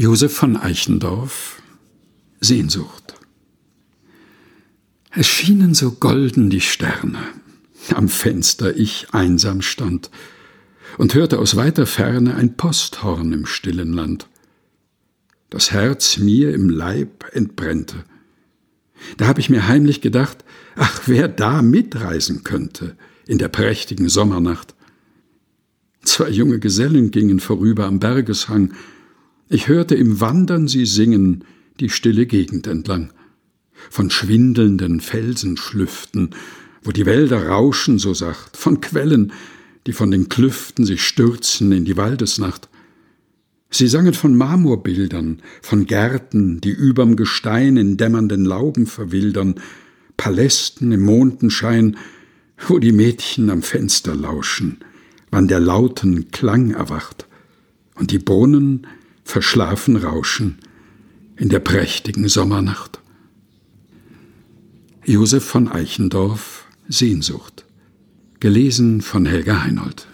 Josef von Eichendorff Sehnsucht Es schienen so golden die Sterne, am Fenster ich einsam stand und hörte aus weiter Ferne ein Posthorn im stillen Land. Das Herz mir im Leib entbrennte. Da hab ich mir heimlich gedacht, ach, wer da mitreisen könnte in der prächtigen Sommernacht. Zwei junge Gesellen gingen vorüber am Bergeshang, ich hörte im Wandern sie singen, die stille Gegend entlang. Von schwindelnden Felsenschlüften, wo die Wälder rauschen so sacht, von Quellen, die von den Klüften sich stürzen in die Waldesnacht. Sie sangen von Marmorbildern, von Gärten, die überm Gestein in dämmernden Lauben verwildern, Palästen im Mondenschein, wo die Mädchen am Fenster lauschen, wann der lauten Klang erwacht, und die Brunnen verschlafen rauschen in der prächtigen Sommernacht. Josef von Eichendorff Sehnsucht gelesen von Helga Heinold